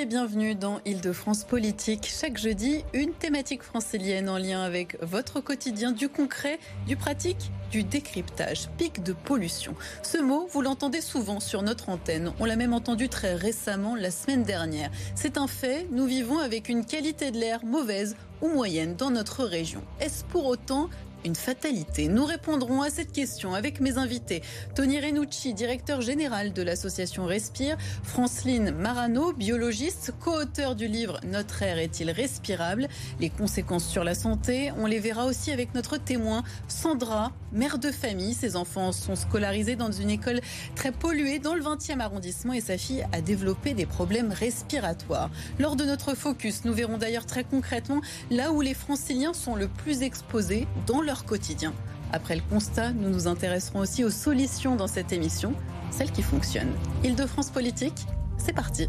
Les bienvenus dans Île-de-France Politique. Chaque jeudi, une thématique francilienne en lien avec votre quotidien, du concret, du pratique, du décryptage. Pic de pollution. Ce mot, vous l'entendez souvent sur notre antenne. On l'a même entendu très récemment la semaine dernière. C'est un fait, nous vivons avec une qualité de l'air mauvaise ou moyenne dans notre région. Est-ce pour autant une fatalité Nous répondrons à cette question avec mes invités. Tony Renucci, directeur général de l'association Respire, Franceline Marano, biologiste, co-auteur du livre Notre air est-il respirable? Les conséquences sur la santé, on les verra aussi avec notre témoin Sandra, mère de famille. Ses enfants sont scolarisés dans une école très polluée dans le 20e arrondissement et sa fille a développé des problèmes respiratoires. Lors de notre focus, nous verrons d'ailleurs très concrètement là où les franciliens sont le plus exposés dans leur quotidien. Après le constat, nous nous intéresserons aussi aux solutions dans cette émission, celles qui fonctionnent. Île-de-France Politique, c'est parti.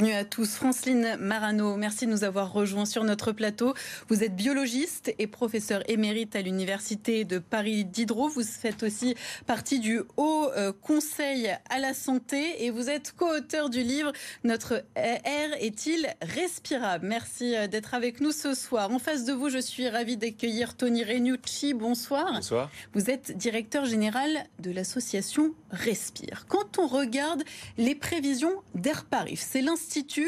Bienvenue à tous. Franceline Marano, merci de nous avoir rejoints sur notre plateau. Vous êtes biologiste et professeur émérite à l'Université de Paris Diderot. Vous faites aussi partie du Haut euh, Conseil à la Santé et vous êtes co-auteur du livre Notre air est-il respirable? Merci euh, d'être avec nous ce soir. En face de vous, je suis ravie d'accueillir Tony Renucci. Bonsoir. Bonsoir. Vous êtes directeur général de l'association Respire. Quand on regarde les prévisions d'Air Paris, c'est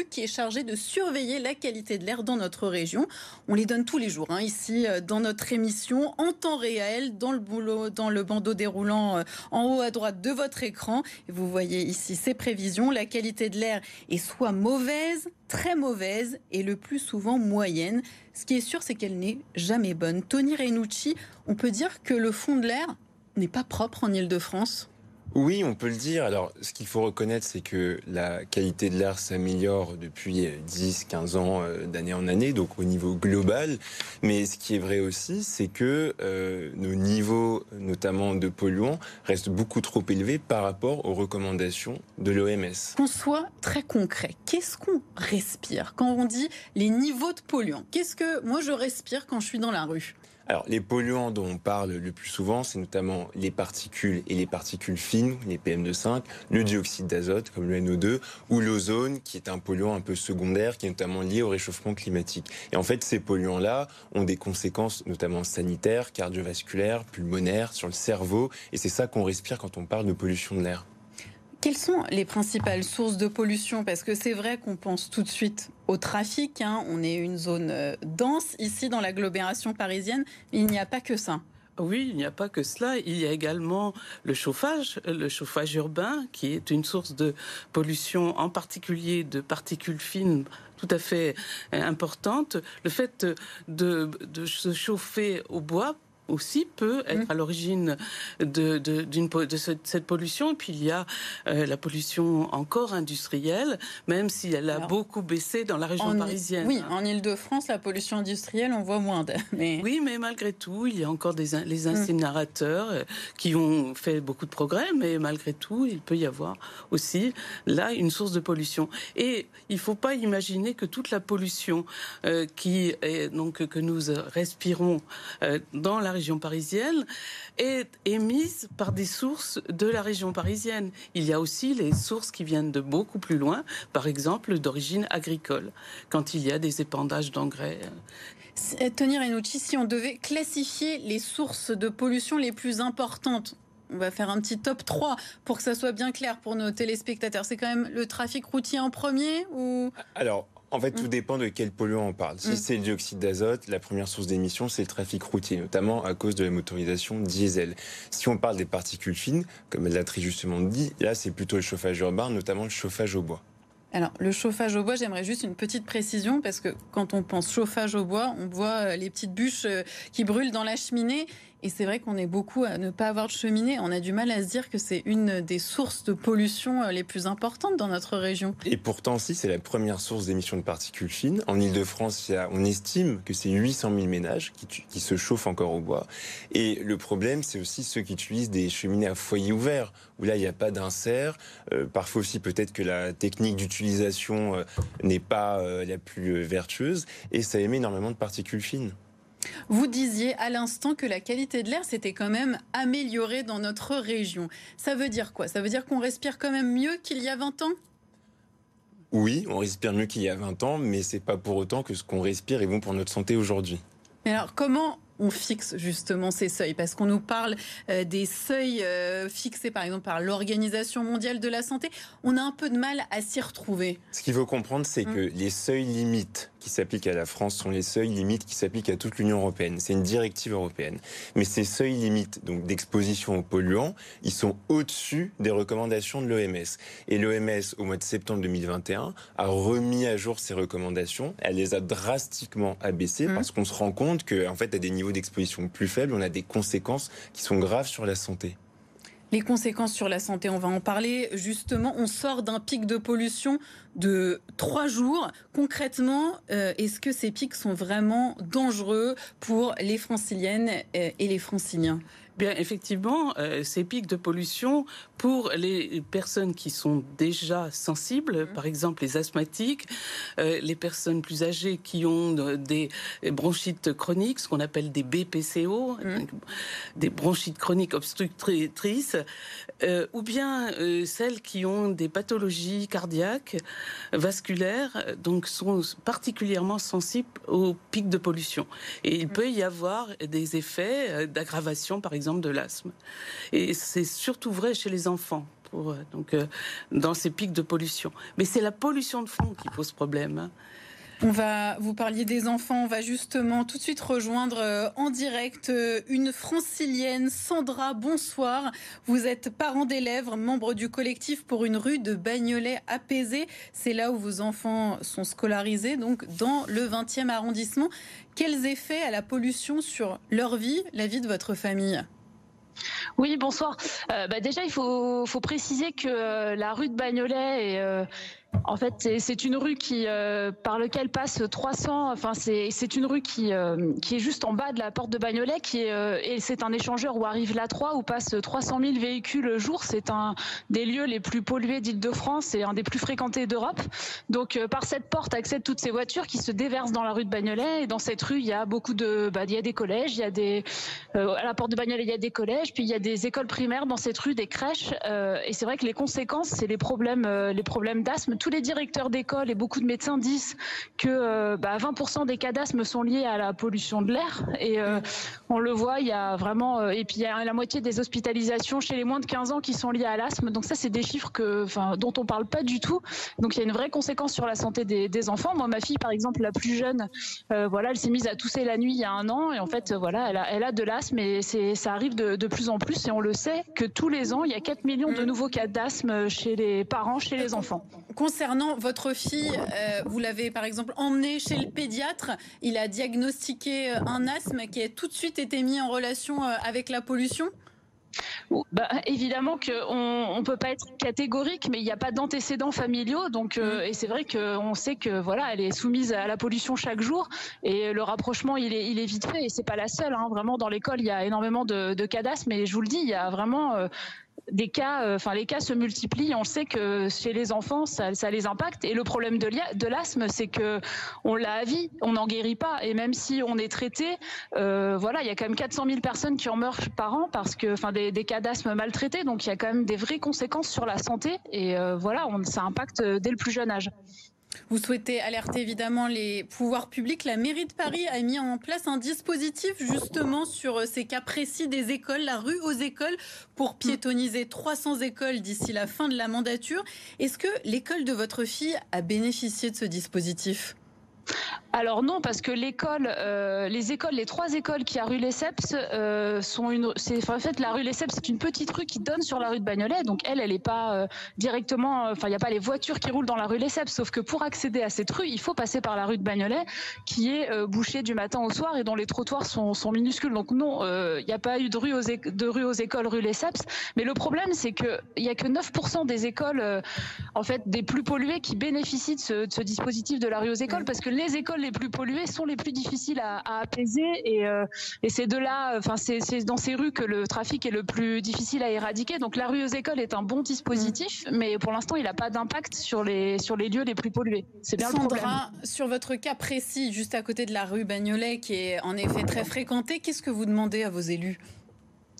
qui est chargé de surveiller la qualité de l'air dans notre région. On les donne tous les jours, hein, ici, euh, dans notre émission, en temps réel, dans le, boulot, dans le bandeau déroulant euh, en haut à droite de votre écran. vous voyez ici ces prévisions. La qualité de l'air est soit mauvaise, très mauvaise et le plus souvent moyenne. Ce qui est sûr, c'est qu'elle n'est jamais bonne. Tony Renucci, on peut dire que le fond de l'air n'est pas propre en Ile-de-France oui, on peut le dire. Alors, ce qu'il faut reconnaître, c'est que la qualité de l'air s'améliore depuis 10, 15 ans, euh, d'année en année, donc au niveau global. Mais ce qui est vrai aussi, c'est que euh, nos niveaux, notamment de polluants, restent beaucoup trop élevés par rapport aux recommandations de l'OMS. Qu'on soit très concret, qu'est-ce qu'on respire? Quand on dit les niveaux de polluants Qu'est-ce que moi je respire quand je suis dans la rue? Alors, les polluants dont on parle le plus souvent, c'est notamment les particules et les particules fines, les PM2,5, le dioxyde d'azote, comme le NO2, ou l'ozone, qui est un polluant un peu secondaire, qui est notamment lié au réchauffement climatique. Et en fait, ces polluants-là ont des conséquences notamment sanitaires, cardiovasculaires, pulmonaires, sur le cerveau, et c'est ça qu'on respire quand on parle de pollution de l'air. Quelles sont les principales sources de pollution? Parce que c'est vrai qu'on pense tout de suite au trafic. Hein. On est une zone euh, dense ici dans l'agglomération parisienne, il n'y a pas que ça. Oui, il n'y a pas que cela. Il y a également le chauffage, le chauffage urbain, qui est une source de pollution, en particulier de particules fines tout à fait euh, importante. Le fait de, de se chauffer au bois aussi peut être mmh. à l'origine de, de, de, cette pollution. Et puis il y a euh, la pollution encore industrielle, même si elle a beaucoup baissé dans la région parisienne. Oui, en Ile-de-France, la pollution industrielle, on voit moins. Mais... Oui, mais malgré tout, il y a encore des, les mmh. incinérateurs euh, qui ont fait beaucoup de progrès, mais malgré tout, il peut y avoir aussi là une source de pollution. Et il ne faut pas imaginer que toute la pollution euh, qui est, donc, que nous respirons dans la région parisienne est émise par des sources de la région parisienne. Il y a aussi les sources qui viennent de beaucoup plus loin, par exemple d'origine agricole, quand il y a des épandages d'engrais. Euh, Tony Renucci, si on devait classifier les sources de pollution les plus importantes, on va faire un petit top 3 pour que ça soit bien clair pour nos téléspectateurs. C'est quand même le trafic routier en premier ou Alors, en fait, tout mm. dépend de quel polluant on parle. Si mm. c'est le dioxyde d'azote, la première source d'émission, c'est le trafic routier, notamment à cause de la motorisation diesel. Si on parle des particules fines, comme elle l'a très justement dit, là, c'est plutôt le chauffage urbain, notamment le chauffage au bois. Alors, le chauffage au bois, j'aimerais juste une petite précision parce que quand on pense chauffage au bois, on voit euh, les petites bûches euh, qui brûlent dans la cheminée Et c'est vrai qu'on est beaucoup à ne pas avoir de cheminée. On a du mal à se dire que c'est une des sources de pollution euh, les plus importantes dans notre région. Et pourtant, si, c'est la première source d'émissions de particules fines. En Ile-de-France, on estime que c'est 800 000 ménages qui, se chauffent encore au bois. Et le problème, c'est aussi ceux qui utilisent des cheminées à foyer ouvert, où là, il n'y a pas d'insert. Euh, parfois aussi, peut-être que la technique d'utilisation euh, n'est pas la plus vertueuse. Et ça émet énormément de particules fines. Vous disiez à l'instant que la qualité de l'air s'était quand même améliorée dans notre région. Ça veut dire quoi? Ça veut dire qu'on respire quand même mieux qu'il y a 20 ans? Oui, on respire mieux qu'il y a 20 ans, mais c'est pas pour autant que ce qu'on respire est bon pour notre santé aujourd'hui. Mais alors comment on fixe justement ces seuils? Parce qu'on nous parle euh, des seuils euh, fixés par exemple par l'Organisation mondiale de la santé. On a un peu de mal à s'y retrouver. Ce qu'il faut comprendre, c'est hum. que les seuils limites qui s'appliquent à la France sont les seuils limites qui s'appliquent à toute l'Union européenne. C'est une directive européenne. Mais ces seuils limites donc d'exposition aux polluants, ils sont au-dessus des recommandations de l'OMS. Et l'OMS, au mois de septembre 2021, a remis à jour ses recommandations. Elle les a drastiquement abaissées mmh. parce qu'on se rend compte qu'en fait, à des niveaux d'exposition plus faibles, on a des conséquences qui sont graves sur la santé. Les conséquences sur la santé, on va en parler. Justement, on sort d'un pic de pollution de trois jours. Concrètement, euh, est-ce que ces pics sont vraiment dangereux pour les franciliennes euh, et les franciliens? Bien, effectivement, euh, ces pics de pollution, pour les personnes qui sont déjà sensibles, mmh. par exemple les asthmatiques, euh, les personnes plus âgées qui ont des bronchites chroniques, ce qu'on appelle des BPCO, mmh. des bronchites chroniques obstructrices, euh, ou bien celles qui ont des pathologies cardiaques, vasculaires, donc sont particulièrement sensibles aux pics de pollution. Et il mmh. peut y avoir des effets d'aggravation, par exemple, exemple de l'asthme. Et c'est surtout vrai chez les enfants. Pour, euh, donc, euh, dans ces pics de pollution. Mais c'est la pollution de fond qui pose problème. Hein. On va, vous parliez des enfants, on va justement tout de suite rejoindre euh, en direct une francilienne, Sandra, bonsoir. Vous êtes parent d'élèves, membre du collectif pour une rue de Bagnolet apaisée. C'est là où vos enfants sont scolarisés, donc dans le 20e arrondissement. Quels effets a la pollution sur leur vie, la vie de votre famille? Oui, bonsoir. Euh, bah déjà, il faut, préciser que euh, la rue de Bagnolet est, euh, en fait, c'est une rue qui euh, par lequel passe 300. Enfin, c'est une rue qui euh, qui est juste en bas de la porte de Bagnolet, qui est euh, et c'est un échangeur où arrive la 3 où passent 300 000 véhicules jour. C'est un des lieux les plus pollués d'Île-de-France et un des plus fréquentés d'Europe. Donc, par cette porte accèdent toutes ces voitures qui se déversent dans la rue de Bagnolet. Et dans cette rue, il y a beaucoup de, bah, il y a des collèges, il y a des à la porte de Bagnolet, il y a des collèges, puis il y a des écoles primaires dans cette rue, des crèches. et c'est vrai que les conséquences, c'est les problèmes, les problèmes d'asthme tous les directeurs d'école et beaucoup de médecins disent que 20% euh, bah, des cas d'asthme sont liés à la pollution de l'air. Et euh, on le voit, il y a vraiment. Euh, et puis il y a la moitié des hospitalisations chez les moins de 15 ans qui sont liées à l'asthme. Donc ça, c'est des chiffres que, dont on parle pas du tout. Donc il y a une vraie conséquence sur la santé des, enfants. Moi, ma fille, par exemple, la plus jeune, voilà, elle s'est mise à tousser la nuit il y a un an. Et en fait, voilà, elle a, elle a de l'asthme et ça arrive de, de, plus en plus. Et on le sait que tous les ans, il y a 4 millions de mm. nouveaux cas d'asthme chez les parents, chez les enfants. Concernant votre fille, euh, vous l'avez par exemple emmenée chez le pédiatre, il a diagnostiqué euh, un asthme qui a tout de suite été mis en relation euh, avec la pollution bah, évidemment qu'on ne peut pas être catégorique, mais il n'y a pas d'antécédents familiaux. Donc, mm. et c'est vrai qu'on sait que voilà, elle est soumise à la pollution chaque jour. Et le rapprochement, il est, il est vite fait. Et c'est pas la seule. Hein. Vraiment, dans l'école, il y a énormément de, de cas d'asthme. Mais je vous le dis, il y a vraiment euh, les cas se multiplient. On sait que chez les enfants, ça, les impacte. Et le problème de l'asthme, c'est que on l'a à vie, on n'en guérit pas. Et même si on est traité, euh, voilà, il y a quand même 400 000 personnes qui en meurent par an parce que, enfin, des, cas d'asthme maltraités. Donc il y a quand même des vraies conséquences sur la santé. Et euh, voilà, on, ça impacte dès le plus jeune âge. Vous souhaitez alerter évidemment les pouvoirs publics. La mairie de Paris a mis en place un dispositif justement sur euh, ces cas précis des écoles, la rue aux écoles, pour piétoniser 300 écoles d'ici la fin de la mandature. Est-ce que l'école de votre fille a bénéficié de ce dispositif? Alors non, parce que l'école, euh, les écoles, les trois écoles qui a rue Lesseps euh, sont une. C'est en fait la rue Lesseps, c'est une petite rue qui donne sur la rue de Bagnolet. Donc elle, elle n'est pas euh, directement. Enfin, il n'y a pas les voitures qui roulent dans la rue Lesseps. Sauf que pour accéder à cette rue, il faut passer par la rue de Bagnolet, qui est bouchée du matin au soir et dont les trottoirs sont, sont minuscules. Donc non, il n'y a pas eu de rue aux, de rue aux écoles rue Lesseps. Mais le problème, c'est que il y a que 9% des écoles, en fait, des plus polluées, qui bénéficient de ce, de ce dispositif de la rue aux écoles, parce que les écoles les plus polluées sont les plus difficiles à, apaiser et, euh, et c'est de là, enfin c'est dans ces rues que le trafic est le plus difficile à éradiquer. Donc la rue aux écoles est un bon dispositif, mm. mais pour l'instant il n'a pas d'impact sur les sur les lieux les plus pollués. C'est bien Sandra, le problème. sur votre cas précis, juste à côté de la rue Bagnolet, qui est en effet très fréquentée, qu'est-ce que vous demandez à vos élus?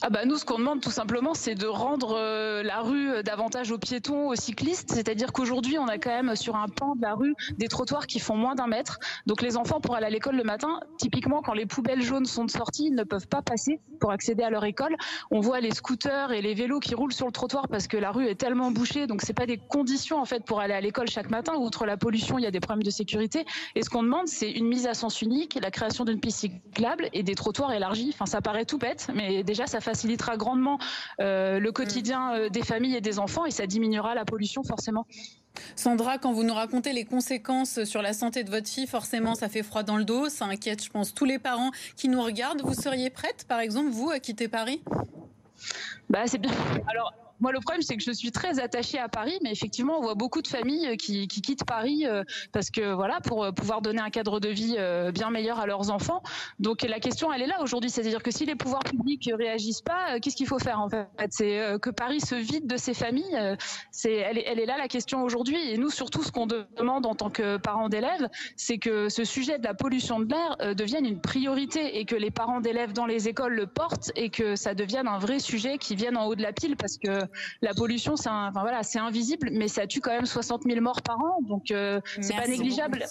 Ah bah nous, ce qu'on demande tout simplement, c'est de rendre euh, la rue davantage aux piétons, aux cyclistes. C'est-à-dire qu'aujourd'hui, on a quand même sur un pan de la rue des trottoirs qui font moins d'un mètre. Donc les enfants, pour aller à l'école le matin, typiquement quand les poubelles jaunes sont de sortie, ils ne peuvent pas passer pour accéder à leur école. On voit les scooters et les vélos qui roulent sur le trottoir parce que la rue est tellement bouchée. Donc c'est pas des conditions en fait pour aller à l'école chaque matin. Outre la pollution, il y a des problèmes de sécurité. Et ce qu'on demande, c'est une mise à sens unique, la création d'une piste cyclable et des trottoirs élargis. Enfin, ça paraît tout bête, mais déjà ça facilitera grandement euh, le quotidien euh, des familles et des enfants et ça diminuera la pollution forcément. Sandra, quand vous nous racontez les conséquences sur la santé de votre fille, forcément, ça fait froid dans le dos. Ça inquiète, je pense, tous les parents qui nous regardent. Vous seriez prête, par exemple, vous, à quitter Paris? Bah, c'est bien. Alors, moi, le problème, c'est que je suis très attachée à Paris, mais effectivement, on voit beaucoup de familles euh, qui, qui quittent Paris euh, parce que voilà, pour euh, pouvoir donner un cadre de vie bien meilleur à leurs enfants. Donc la question, elle est là aujourd'hui, c'est-à-dire que si les pouvoirs publics réagissent pas, qu'est-ce qu'il faut faire en fait? C'est que Paris se vide de ses familles. C'est, elle, est, elle est là la question aujourd'hui. Et nous, surtout, ce qu'on demande en tant que parents d'élèves, c'est que ce sujet de la pollution de l'air devienne une priorité et que les parents d'élèves dans les écoles le portent et que ça devienne un vrai sujet qui vienne en haut de la pile parce que la pollution, c'est enfin, voilà, c'est invisible, mais ça tue quand même 60 000 morts par an, donc euh, c'est pas négligeable.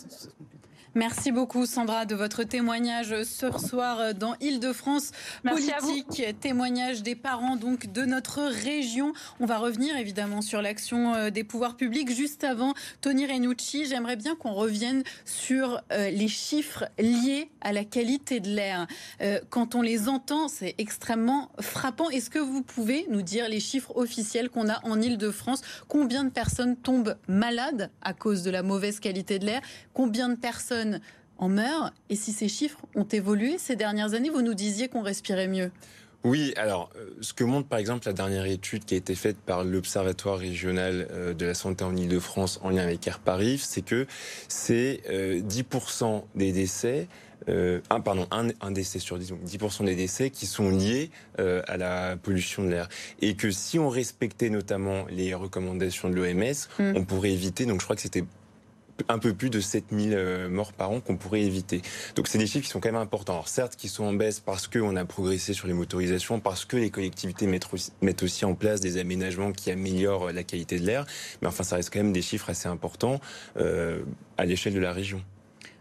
Merci beaucoup Sandra de votre témoignage ce soir dans Île-de-France politique, témoignage des parents donc de notre région. On va revenir évidemment sur l'action euh, des pouvoirs publics. Juste avant, Tony Renucci, j'aimerais bien qu'on revienne sur euh, les chiffres liés à la qualité de l'air. Euh, quand on les entend, c'est extrêmement frappant. Est-ce que vous pouvez nous dire les chiffres officiels qu'on a en Île-de-France? Combien de personnes tombent malades à cause de la mauvaise qualité de l'air? Combien de personnes en meurent Et si ces chiffres ont évolué ces dernières années, vous nous disiez qu'on respirait mieux. Oui, alors euh, ce que montre par exemple la dernière étude qui a été faite par l'Observatoire régional euh, de la santé en Ile-de-France en lien avec Air Paris, c'est que c'est 10% euh, des décès un, pardon, un, décès sur 10, 10% des décès qui sont liés à la pollution de l'air. Et que si on respectait notamment les recommandations de l'OMS, mm. on pourrait éviter, donc je crois que c'était un peu plus de 7000 euh, morts par an qu'on pourrait éviter. Donc c'est des chiffres qui sont quand même importants. Alors certes, qui sont en baisse parce qu'on a progressé sur les motorisations, parce que les collectivités mettent aussi en place des aménagements qui améliorent la qualité de l'air, mais enfin ça reste quand même des chiffres assez importants euh, à l'échelle de la région.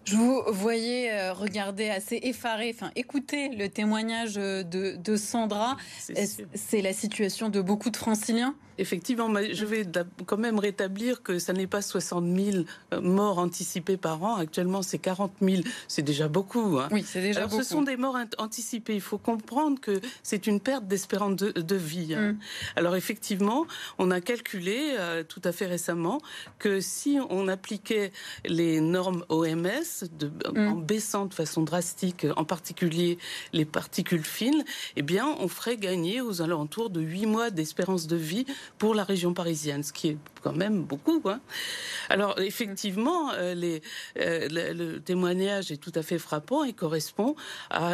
Je vous voyais euh, regarder assez effaré, enfin écouter le témoignage de, de Sandra. C'est la situation de beaucoup de franciliens? Effectivement, je vais quand même rétablir que ça n'est pas 60 000 euh, morts anticipées par an. Actuellement, c'est 40 000. C'est déjà beaucoup. Hein. Oui, c'est déjà beaucoup. Ce sont des morts anticipées. Il faut comprendre que c'est une perte d'espérance de, vie. Hein. Mm. Alors effectivement, on a calculé euh, tout à fait récemment que si on appliquait les normes OMS de, mm. en baissant de façon drastique, en particulier les particules fines, eh bien, on ferait gagner aux alentours de 8 mois d'espérance de vie pour la région parisienne, ce qui est quand même beaucoup. Hein. Alors effectivement, euh, les, euh, le, témoignage est tout à fait frappant et correspond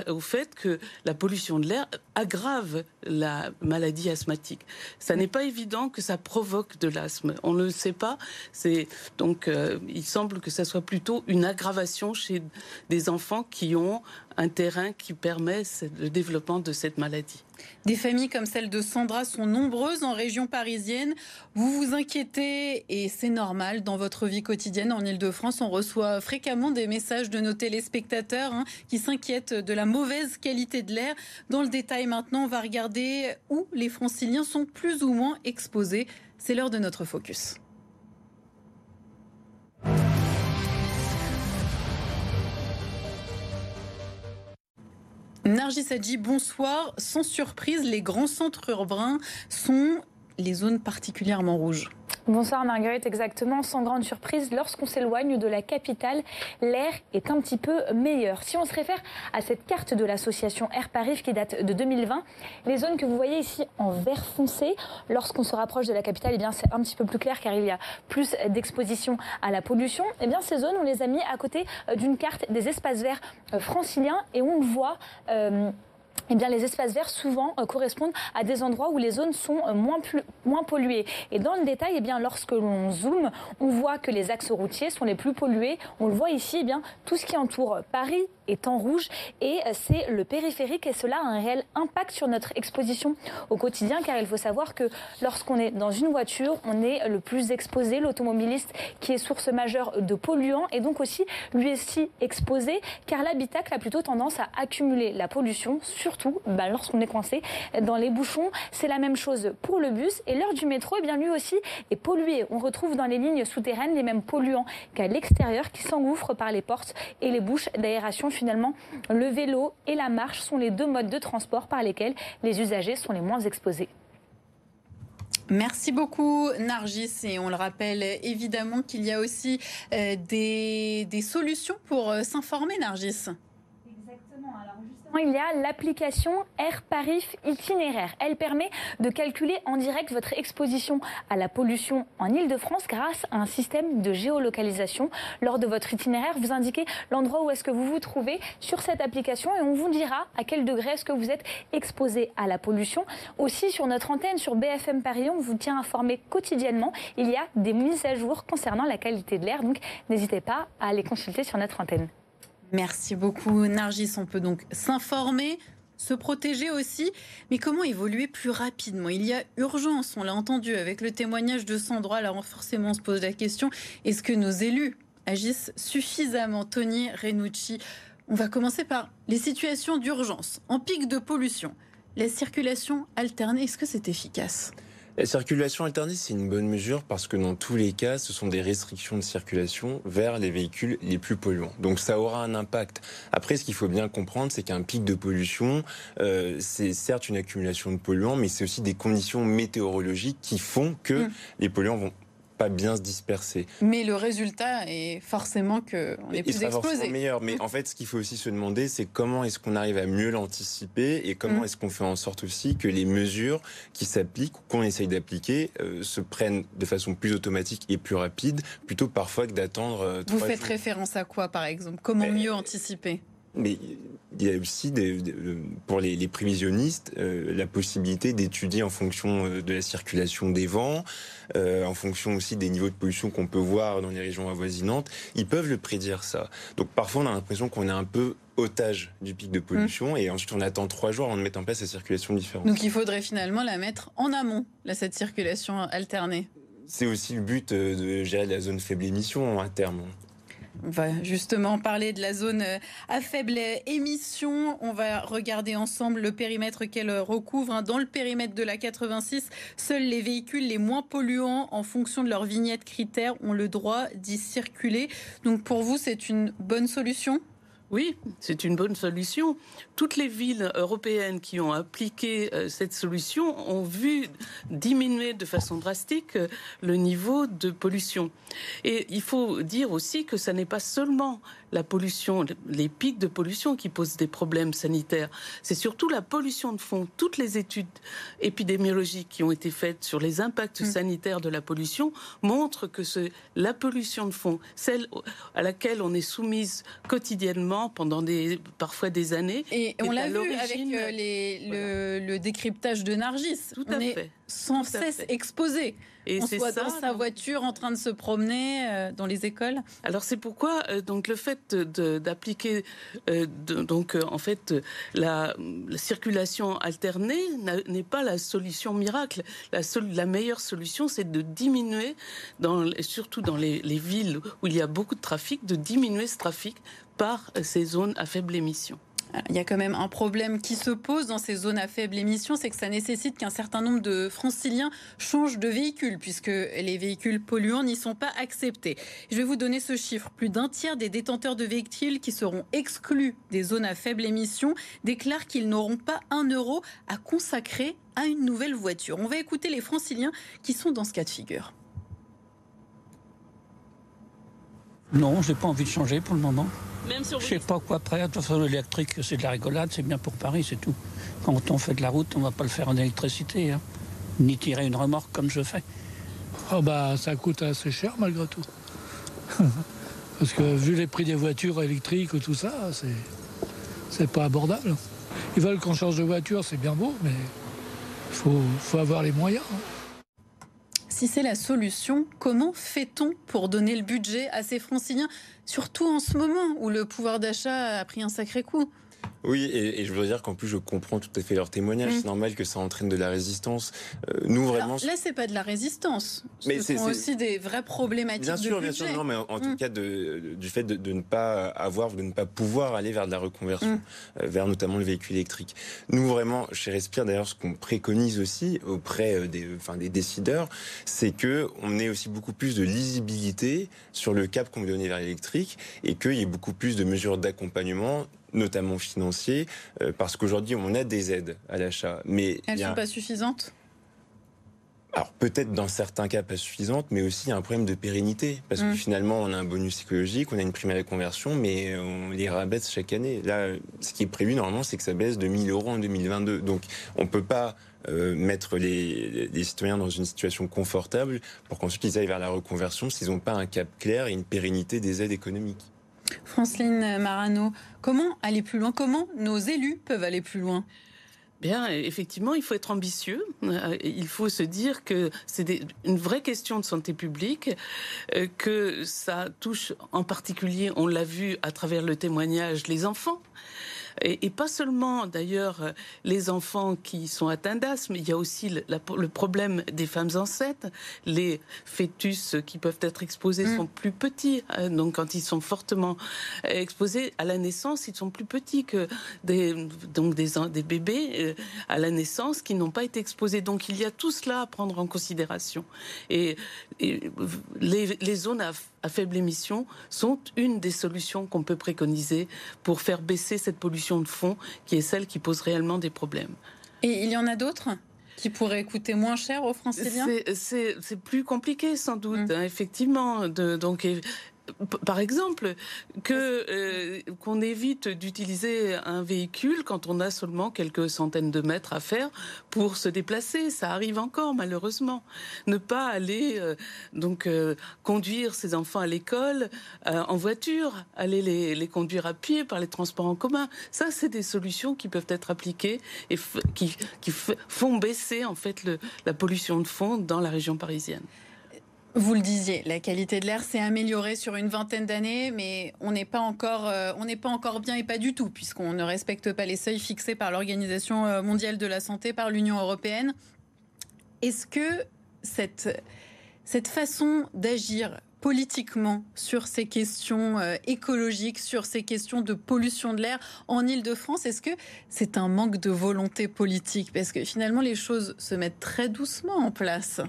au fait que la pollution de l'air aggrave la maladie asthmatique. Ça n'est pas évident que ça provoque de l'asthme. On ne le sait pas. C'est donc euh, il semble que ça soit plutôt une aggravation chez des enfants qui ont un terrain qui permet le développement de cette maladie. Des familles comme celle de Sandra sont nombreuses en région parisienne. Vous vous inquiétez et c'est normal dans votre vie quotidienne en Ile-de-France. On reçoit fréquemment des messages de nos téléspectateurs hein, qui s'inquiètent de la mauvaise qualité de l'air. Dans le détail maintenant, on va regarder où les franciliens sont plus ou moins exposés. C'est l'heure de notre focus. Nargis Adji, bonsoir. Sans surprise, les grands centres urbains sont les zones particulièrement rouges. Bonsoir Marguerite, exactement. Sans grande surprise, lorsqu'on s'éloigne de la capitale, l'air est un petit peu meilleur. Si on se réfère à cette carte de l'association Air Paris qui date de 2020, les zones que vous voyez ici en vert foncé, lorsqu'on se rapproche de la capitale, eh bien c'est un petit peu plus clair car il y a plus d'exposition à la pollution. Eh bien ces zones, on les a mis à côté euh, d'une carte des espaces verts euh, franciliens et on le voit. Euh, eh bien, les espaces verts souvent euh, correspondent à des endroits où les zones sont euh, moins, moins polluées. Et dans le détail, eh bien, lorsque l'on zoome, on voit que les axes routiers sont les plus pollués. On le voit ici, eh bien, tout ce qui entoure Paris est en rouge et c'est le périphérique et cela a un réel impact sur notre exposition au quotidien car il faut savoir que lorsqu'on est dans une voiture, on est le plus exposé, l'automobiliste qui est source majeure de polluants et donc aussi lui aussi exposé car l'habitacle a plutôt tendance à accumuler la pollution, surtout bah, lorsqu'on est coincé dans les bouchons. C'est la même chose pour le bus et l'heure du métro, eh bien lui aussi est pollué. On retrouve dans les lignes souterraines les mêmes polluants qu'à l'extérieur qui s'engouffrent par les portes et les bouches d'aération finalement, le vélo et la marche sont les deux modes de transport par lesquels les usagers sont les moins exposés. Merci beaucoup Nargis. Et on le rappelle évidemment qu'il y a aussi euh, des, des, solutions pour euh, s'informer Nargis il y a l'application Air Paris Itinéraire. Elle permet de calculer en direct votre exposition à la pollution en Ile-de-France grâce à un système de géolocalisation. Lors de votre itinéraire, vous indiquez l'endroit où est-ce que vous vous trouvez sur cette application et on vous dira à quel degré est-ce que vous êtes exposé à la pollution. Aussi, sur notre antenne, sur BFM Paris, on vous tient informé quotidiennement. Il y a des mises à jour concernant la qualité de l'air, donc n'hésitez pas à les consulter sur notre antenne. Merci beaucoup Nargis. On peut donc s'informer, se protéger aussi, mais comment évoluer plus rapidement? Il y a urgence, on l'a entendu avec le témoignage de Sandra, alors forcément on se pose la question, est-ce que nos élus agissent suffisamment? Tony Renucci, on va commencer par les situations d'urgence. En pic de pollution, la circulation alternée, est-ce que c'est efficace? La circulation alternée, c'est une bonne mesure parce que dans tous les cas, ce sont des restrictions de circulation vers les véhicules les plus polluants. Donc ça aura un impact. Après, ce qu'il faut bien comprendre, c'est qu'un pic de pollution, euh, c'est certes une accumulation de polluants, mais c'est aussi des conditions météorologiques qui font que mmh. les polluants vont pas bien se disperser. Mais le résultat est forcément qu'on est plus explosé. meilleur. Mais en fait, ce qu'il faut aussi se demander, c'est comment est-ce qu'on arrive à mieux l'anticiper et comment mm. est-ce qu'on fait en sorte aussi que les mesures qui s'appliquent ou qu'on essaye d'appliquer euh, se prennent de façon plus automatique et plus rapide, plutôt parfois que d'attendre. Euh, Vous faites référence à quoi, par exemple? Comment mieux anticiper? mais il y a aussi des, pour les, prévisionnistes euh, la possibilité d'étudier en fonction euh, de la circulation des vents, euh, en fonction aussi des niveaux de pollution qu'on peut voir dans les régions avoisinantes. Ils peuvent le prédire ça. Donc parfois on a l'impression qu'on est un peu otage du pic de pollution mmh. et ensuite on attend trois jours avant de mettre en place la circulation différente. Donc il faudrait finalement la mettre en amont, là, cette circulation alternée. C'est aussi le but de gérer la zone faible émission à terme. On va justement parler de la zone euh, à faible émission. On va regarder ensemble le périmètre qu'elle recouvre. Hein. Dans le périmètre de la 86, seuls les véhicules les moins polluants en fonction de leur vignette critère ont le droit d'y circuler. Donc pour vous, c'est une bonne solution? Oui, c'est une bonne solution. Toutes les villes européennes qui ont appliqué euh, cette solution ont vu diminuer de façon drastique euh, le niveau de pollution. Et il faut dire aussi que ce n'est pas seulement la pollution, les pics de pollution qui posent des problèmes sanitaires. C'est surtout la pollution de fond. Toutes les études épidémiologiques qui ont été faites sur les impacts mm. sanitaires de la pollution montrent que la pollution de fond, celle à laquelle on est soumise quotidiennement pendant des, parfois des années. Et on l'a vu avec euh, le, décryptage de Nargis. Tout à fait sans cesse exposé. Et soit dans sa voiture en train de se promener euh, dans les écoles. Alors c'est pourquoi euh, donc le fait d'appliquer euh, donc en fait la, circulation alternée n'est pas la solution miracle. La, la meilleure solution c'est de diminuer dans surtout dans les, les villes où il y a beaucoup de trafic de diminuer ce trafic par ces zones à faible émission. Il y a quand même un problème qui se pose dans ces zones à faible émission, c'est que ça nécessite qu'un certain nombre de franciliens changent de véhicule, puisque les véhicules polluants n'y sont pas acceptés. Je vais vous donner ce chiffre. Plus d'un tiers des détenteurs de véhicules qui seront exclus des zones à faible émission déclarent qu'ils n'auront pas un euro à consacrer à une nouvelle voiture. On va écouter les franciliens qui sont dans ce cas de figure. Non, je n'ai pas envie de changer pour le moment. Même je ne sais pas quoi après. De toute façon, l'électrique, c'est de la rigolade, c'est bien pour Paris, c'est tout. Quand on fait de la route, on ne va pas le faire en électricité, hein. ni tirer une remorque comme je fais. Oh bah, ça coûte assez cher malgré tout. Parce que vu les prix des voitures électriques ou tout ça, c'est, c'est pas abordable. Ils veulent qu'on change de voiture, c'est bien beau, mais il faut, faut avoir les moyens. Hein. Si c'est la solution, comment fait-on pour donner le budget à ces franciliens, surtout en ce moment où le pouvoir d'achat a pris un sacré coup? Oui, et, je veux dire qu'en plus, je comprends tout à fait leur témoignage. C'est normal que ça entraîne de la résistance. Euh, nous, vraiment. là, c'est pas de la résistance. Mais c'est aussi des vraies problématiques. Bien sûr, bien sûr. Non, mais en, tout mm. cas, du fait de, ne pas avoir, de ne pas pouvoir aller vers de la reconversion, mm. euh, vers notamment le véhicule électrique. Nous, vraiment, chez Respire, d'ailleurs, ce qu'on préconise aussi auprès euh, des, enfin, des décideurs, c'est que on ait aussi beaucoup plus de lisibilité sur le cap qu'on veut donner vers l'électrique et qu'il y ait beaucoup plus de mesures d'accompagnement notamment financiers, euh, parce qu'aujourd'hui, on a des aides à l'achat. Mais Elles ne sont pas suffisantes? Alors peut-être dans certains cas pas suffisantes, mais aussi un problème de pérennité. Parce que mm. finalement, on a un bonus psychologique, on a une prime à la conversion, mais on les rabaisse chaque année. Là, ce qui est prévu normalement, c'est que ça baisse de 1000 euros en 2022. Donc on ne peut pas euh, mettre les, les, citoyens dans une situation confortable pour qu'ensuite ils aillent vers la reconversion s'ils n'ont pas un cap clair et une pérennité des aides économiques. Franceline Marano, comment aller plus loin? Comment nos élus peuvent aller plus loin? Bien, effectivement, il faut être ambitieux. Euh, il faut se dire que c'est une vraie question de santé publique, euh, que ça touche en particulier, on l'a vu à travers le témoignage, les enfants. Et, pas seulement d'ailleurs les enfants qui sont atteints d'asthme, il y a aussi le, problème des femmes enceintes. Les fœtus qui peuvent être exposés mm. sont plus petits, hein, donc quand ils sont fortement exposés à la naissance, ils sont plus petits que des, donc des, des bébés euh, à la naissance qui n'ont pas été exposés. Donc il y a tout cela à prendre en considération. Et, les, les zones à à faible émission sont une des solutions qu'on peut préconiser pour faire baisser cette pollution de fond qui est celle qui pose réellement des problèmes. Et il y en a d'autres qui pourraient coûter moins cher aux Franciliens C'est plus compliqué sans doute, mmh. hein, effectivement. De, donc par exemple, euh, qu'on évite d'utiliser un véhicule quand on a seulement quelques centaines de mètres à faire pour se déplacer. Ça arrive encore malheureusement. Ne pas aller euh, donc euh, conduire ses enfants à l'école en voiture, aller les, conduire à pied par les transports en commun. Ça, c'est des solutions qui peuvent être appliquées et qui, qui font baisser en fait la pollution de fond dans la région parisienne. Vous le disiez, la qualité de l'air s'est améliorée sur une vingtaine d'années, mais on n'est pas encore, euh, on n'est pas encore bien et pas du tout, puisqu'on ne respecte pas les seuils fixés par l'Organisation euh, mondiale de la santé, par l'Union européenne. Est-ce que cette, cette façon d'agir politiquement sur ces questions euh, écologiques, sur ces questions de pollution de l'air en Ile-de-France Est-ce que c'est un manque de volonté politique? Parce que finalement, les choses se mettent très doucement en place.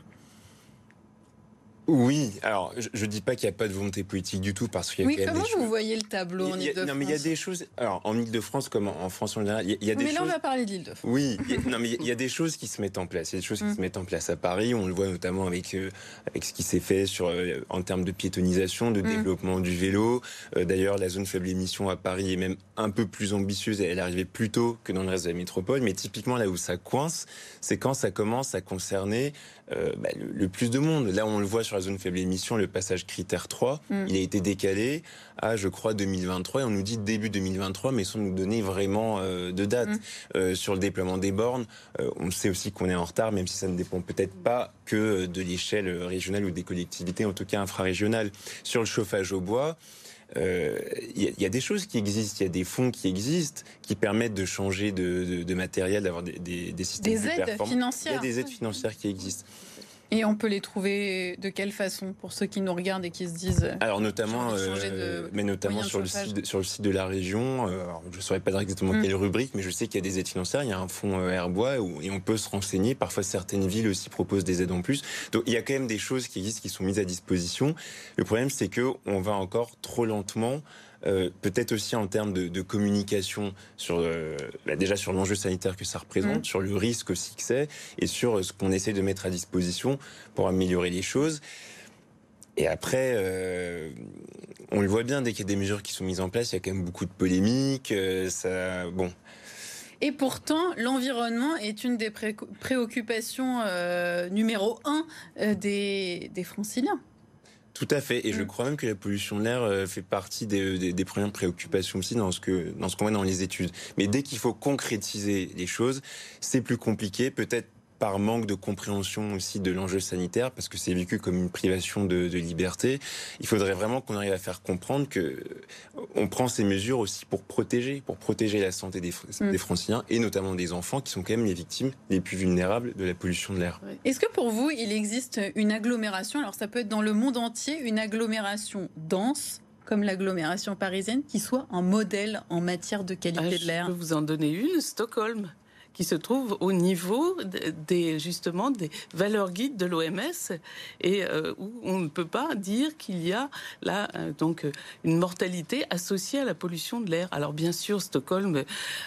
Oui, alors je ne dis pas qu'il n'y a pas de volonté politique du tout parce qu'il y a oui, quand même comment vous voyez le tableau en Ile-de-France Non, mais il y a des choses. Alors en Ile-de-France comme en France en général, il y a, des mais là, on va parler d'Ile-de-France. Oui, non, mais il y a des choses qui se mettent en place. Il y a des choses qui mm. se mettent en place à Paris. On le voit notamment avec euh, avec ce qui s'est fait sur euh, en termes de piétonisation, de mm. développement du vélo. Euh, d'ailleurs, la zone faible émission à Paris est même un peu plus ambitieuse. Elle arrivait plus tôt que dans le reste de la métropole. Mais typiquement là où ça coince, c'est quand ça commence à concerner bah, le, le, plus de monde. Là, on le voit sur la zone faible émission le passage critère 3. Mm. Il a été décalé à, je crois, 2023. Et on nous dit début 2023, mais sans nous donner vraiment euh, de date. Mm. Euh, sur le déploiement des bornes, euh, on sait aussi qu'on est en retard, même si ça ne dépend peut-être pas que de l'échelle régionale ou des collectivités, en tout cas infrarégionales. Sur le chauffage au bois, il y, a des choses qui existent, il y a des fonds qui existent qui permettent de changer de, matériel, d'avoir des, des, systèmes des aides financières. Il y a des aides financières qui existent. Et on peut les trouver de quelle façon pour ceux qui nous regardent et qui se disent euh, Alors notamment, euh, mais notamment sur le, site, sur le site de la région. Euh, je ne saurais pas dire exactement mm. quelle rubrique, mais je sais qu'il y a des aides financières. Il y a un fonds Airbois où, et on peut se renseigner. Parfois, certaines villes aussi proposent des aides en plus. Donc il y a quand même des choses qui existent, qui sont mises à disposition. Le problème, c'est que on va encore trop lentement. Euh, peut-être aussi en termes de, communication sur euh, bah, déjà sur l'enjeu sanitaire que ça représente, mmh. sur le risque aussi que c'est, et sur ce qu'on essaie de mettre à disposition pour améliorer les choses. Et après, euh, on le voit bien, dès qu'il y a des mesures qui sont mises en place, il y a quand même beaucoup de polémiques. ça, bon. Et pourtant, l'environnement est une des préoccupations numéro un des, des franciliens. Tout à fait. Et je mm. crois même que la pollution de l'air euh, fait partie des, des, premières préoccupations aussi dans ce que dans ce qu'on voit dans les études. Mais dès qu'il faut concrétiser les choses, c'est plus compliqué. Peut-être par manque de compréhension aussi de l'enjeu sanitaire, parce que c'est vécu comme une privation de, liberté. Il faudrait vraiment qu'on arrive à faire comprendre que on prend ces mesures aussi pour protéger, pour protéger la santé des, mm. des Franciliens et notamment des enfants qui sont quand même les victimes les plus vulnérables de la pollution de l'air. Est-ce que pour vous, il existe une agglomération, alors ça peut être dans le monde entier, une agglomération dense comme l'agglomération parisienne, qui soit un modèle en matière de qualité ah, de l'air? Je peux vous en donner une, Stockholm qui se trouve au niveau des justement des valeurs guides de l'OMS et euh, où on ne peut pas dire qu'il y a là euh, donc une mortalité associée à la pollution de l'air. Alors bien sûr, Stockholm,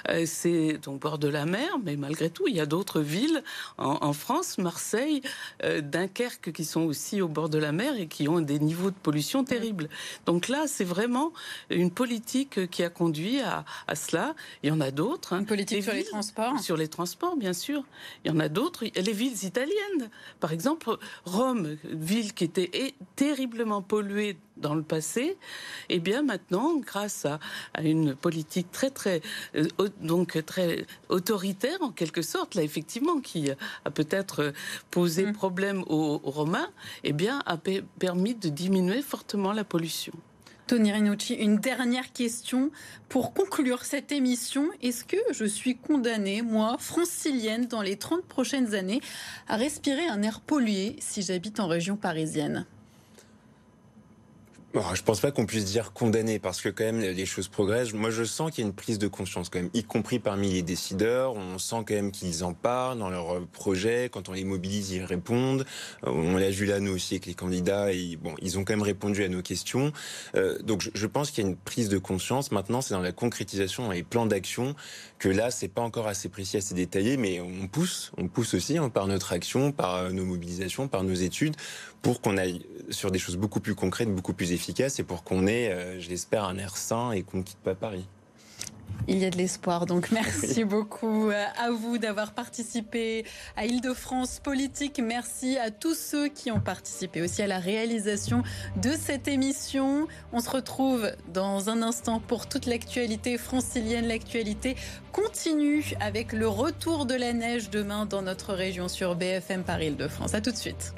euh, c'est donc bord de la mer, mais malgré tout, il y a d'autres villes en, France, Marseille, Dunkerque, qui sont aussi au bord de la mer et qui ont des niveaux de pollution terribles. Donc là, c'est vraiment une politique qui a conduit à, cela. Il y en a d'autres. Hein. Une politique sur les transports les transports, bien sûr. Il y en a d'autres. Les villes italiennes, par exemple, Rome, ville qui était terriblement polluée dans le passé, et eh bien maintenant, grâce à, une politique très très euh, donc très autoritaire en quelque sorte, là effectivement, qui a peut-être posé mmh. problème aux, Romains, et eh bien a permis de diminuer fortement la pollution. Tony Rinucci, une dernière question pour conclure cette émission. Est-ce que je suis condamnée, moi, francilienne, dans les 30 prochaines années, à respirer un air pollué si j'habite en région parisienne? Bon, je pense pas qu'on puisse dire condamné parce que quand même les choses progressent. Moi, je sens qu'il y a une prise de conscience quand même, y compris parmi les décideurs. On sent quand même qu'ils en parlent dans leurs projets. Quand on les mobilise, ils répondent. Euh, on l'a vu là nous aussi avec les candidats. Et, bon, ils ont quand même répondu à nos questions. Euh, donc, je, pense qu'il y a une prise de conscience. Maintenant, c'est dans la concrétisation, dans les plans d'action que là, c'est pas encore assez précis, assez détaillé, mais on pousse, on pousse aussi hein, par notre action, par euh, nos mobilisations, par nos études, pour qu'on aille sur des choses beaucoup plus concrètes, beaucoup plus efficaces, et pour qu'on ait, euh, j'espère, un air sain et qu'on ne quitte pas Paris. Il y a de l'espoir. Donc merci beaucoup euh, à vous d'avoir participé à Île-de-France Politique. Merci à tous ceux qui ont participé aussi à la réalisation de cette émission. On se retrouve dans un instant pour toute l'actualité francilienne. L'actualité continue avec le retour de la neige demain dans notre région sur BFM Paris Île-de-France. À tout de suite.